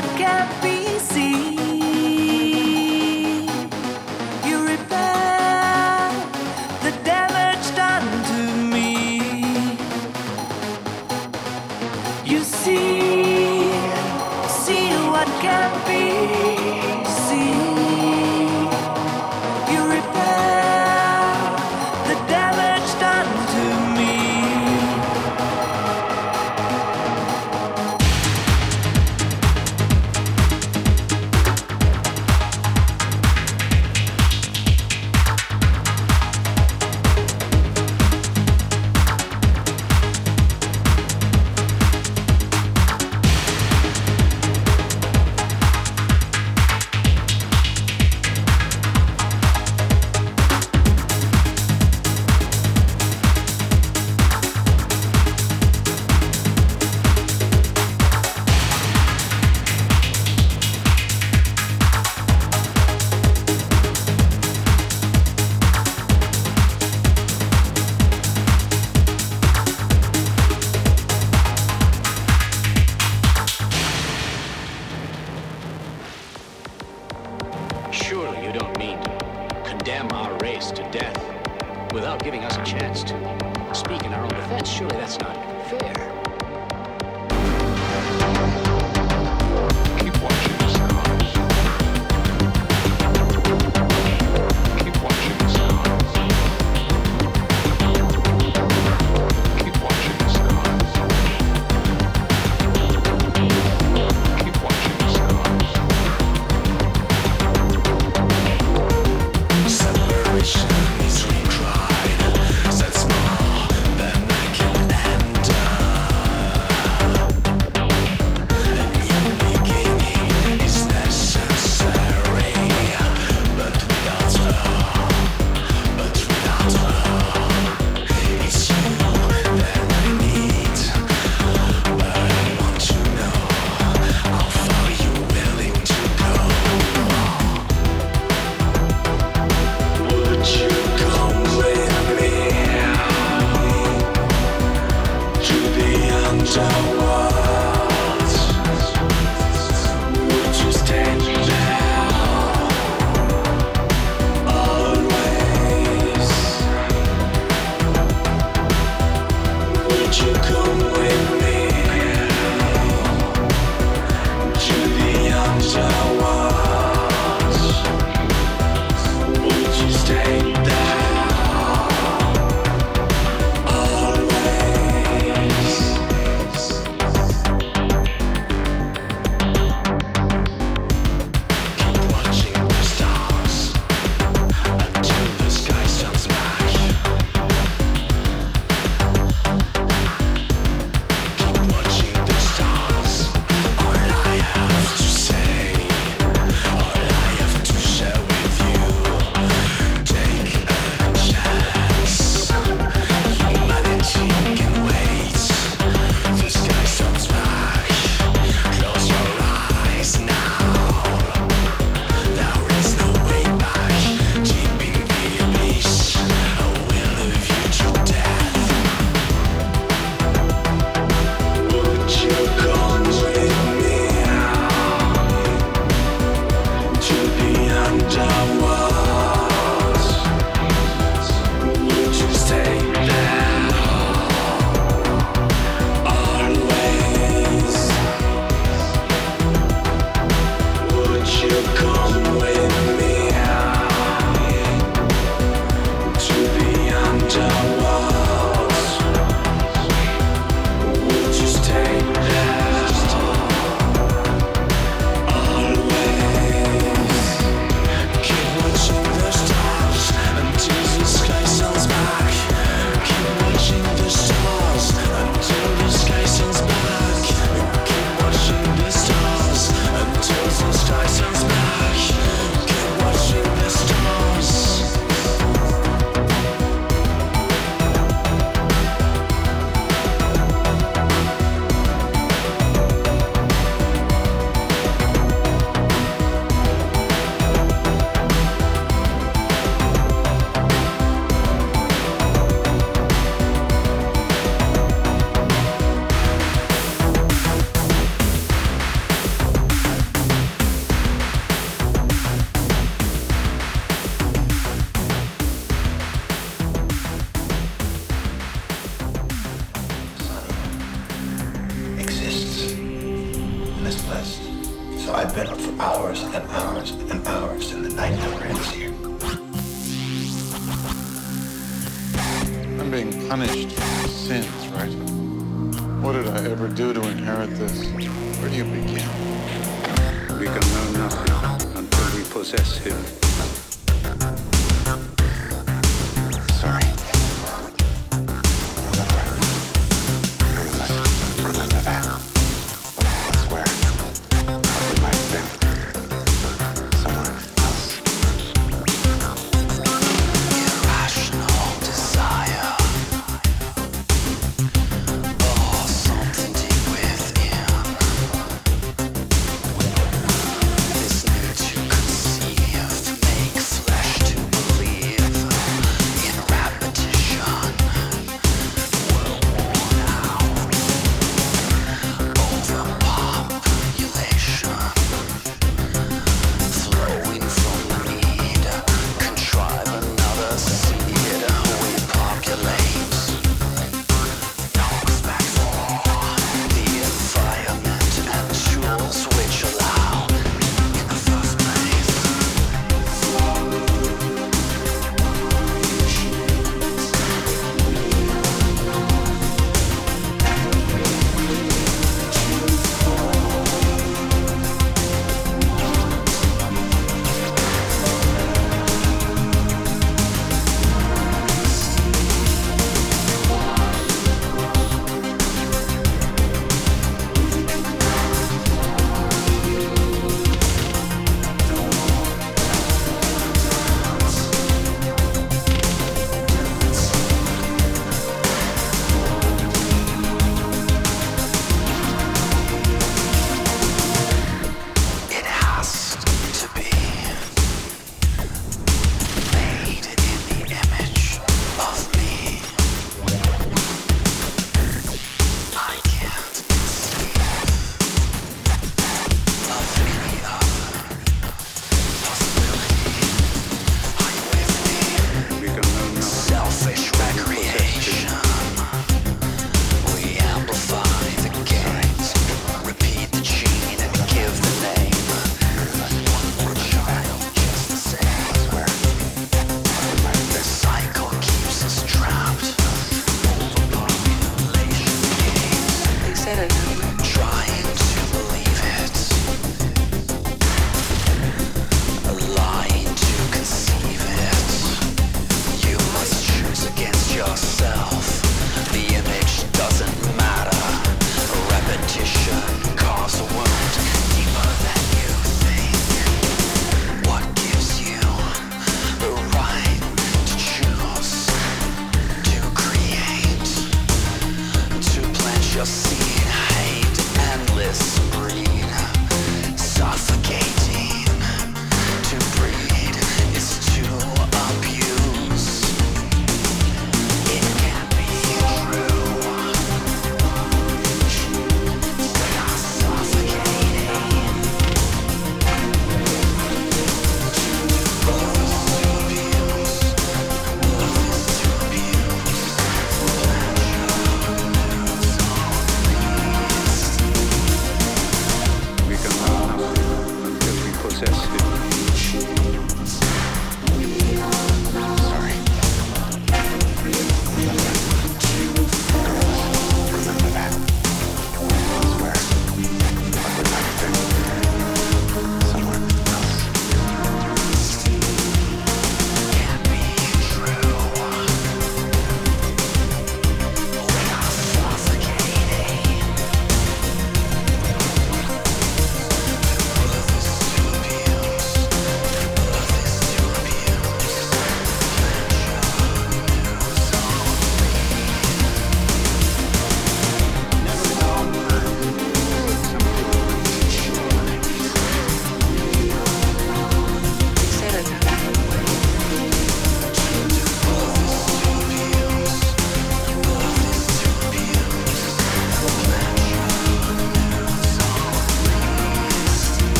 Is retried. Set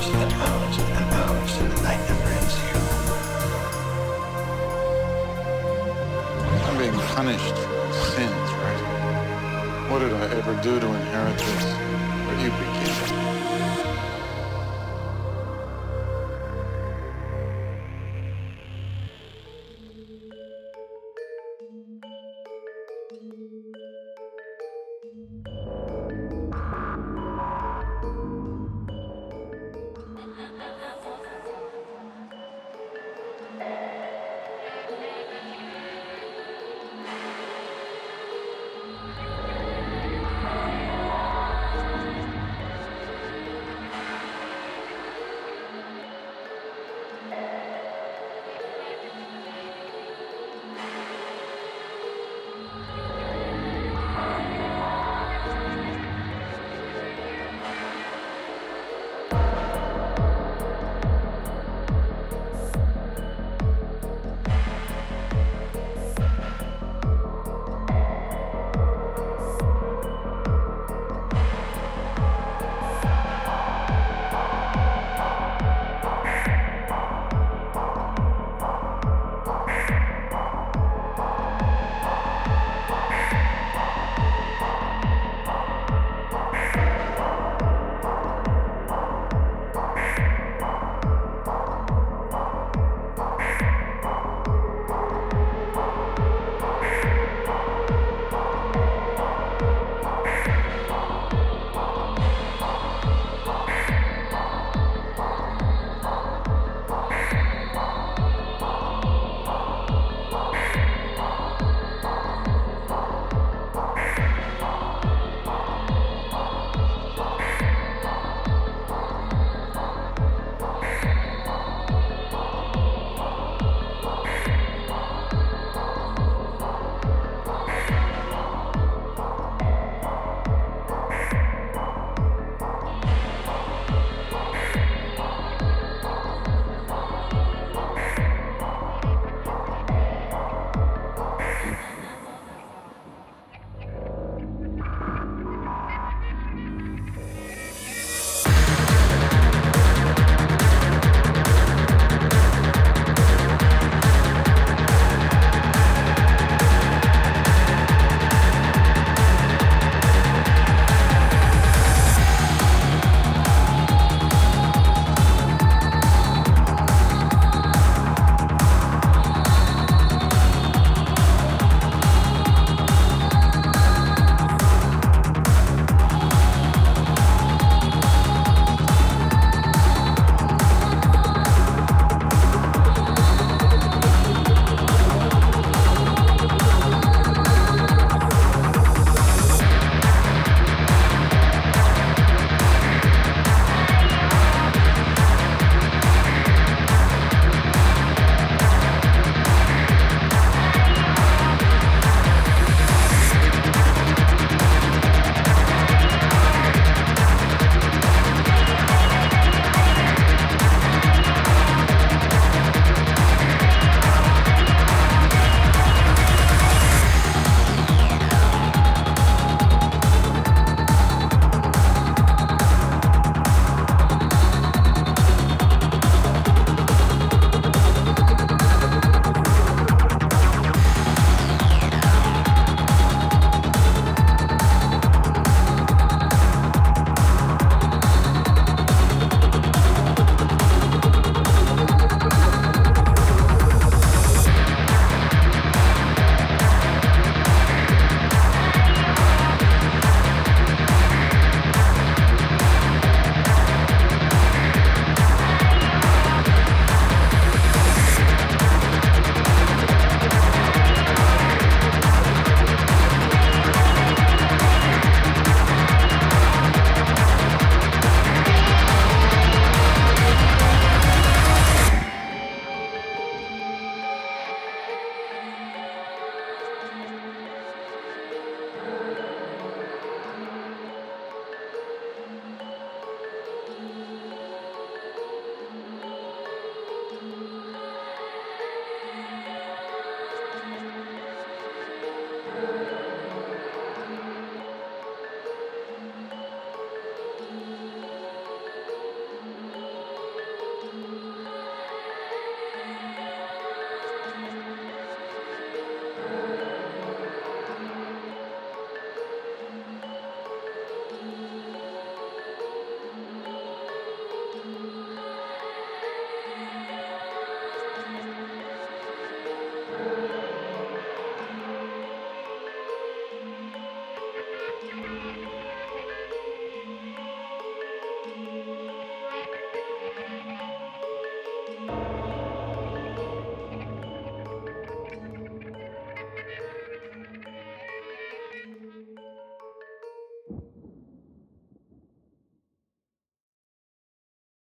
hours and hours and hours and the night never ends here. I'm being punished for sins, right? What did I ever do to inherit this? Where do you begin?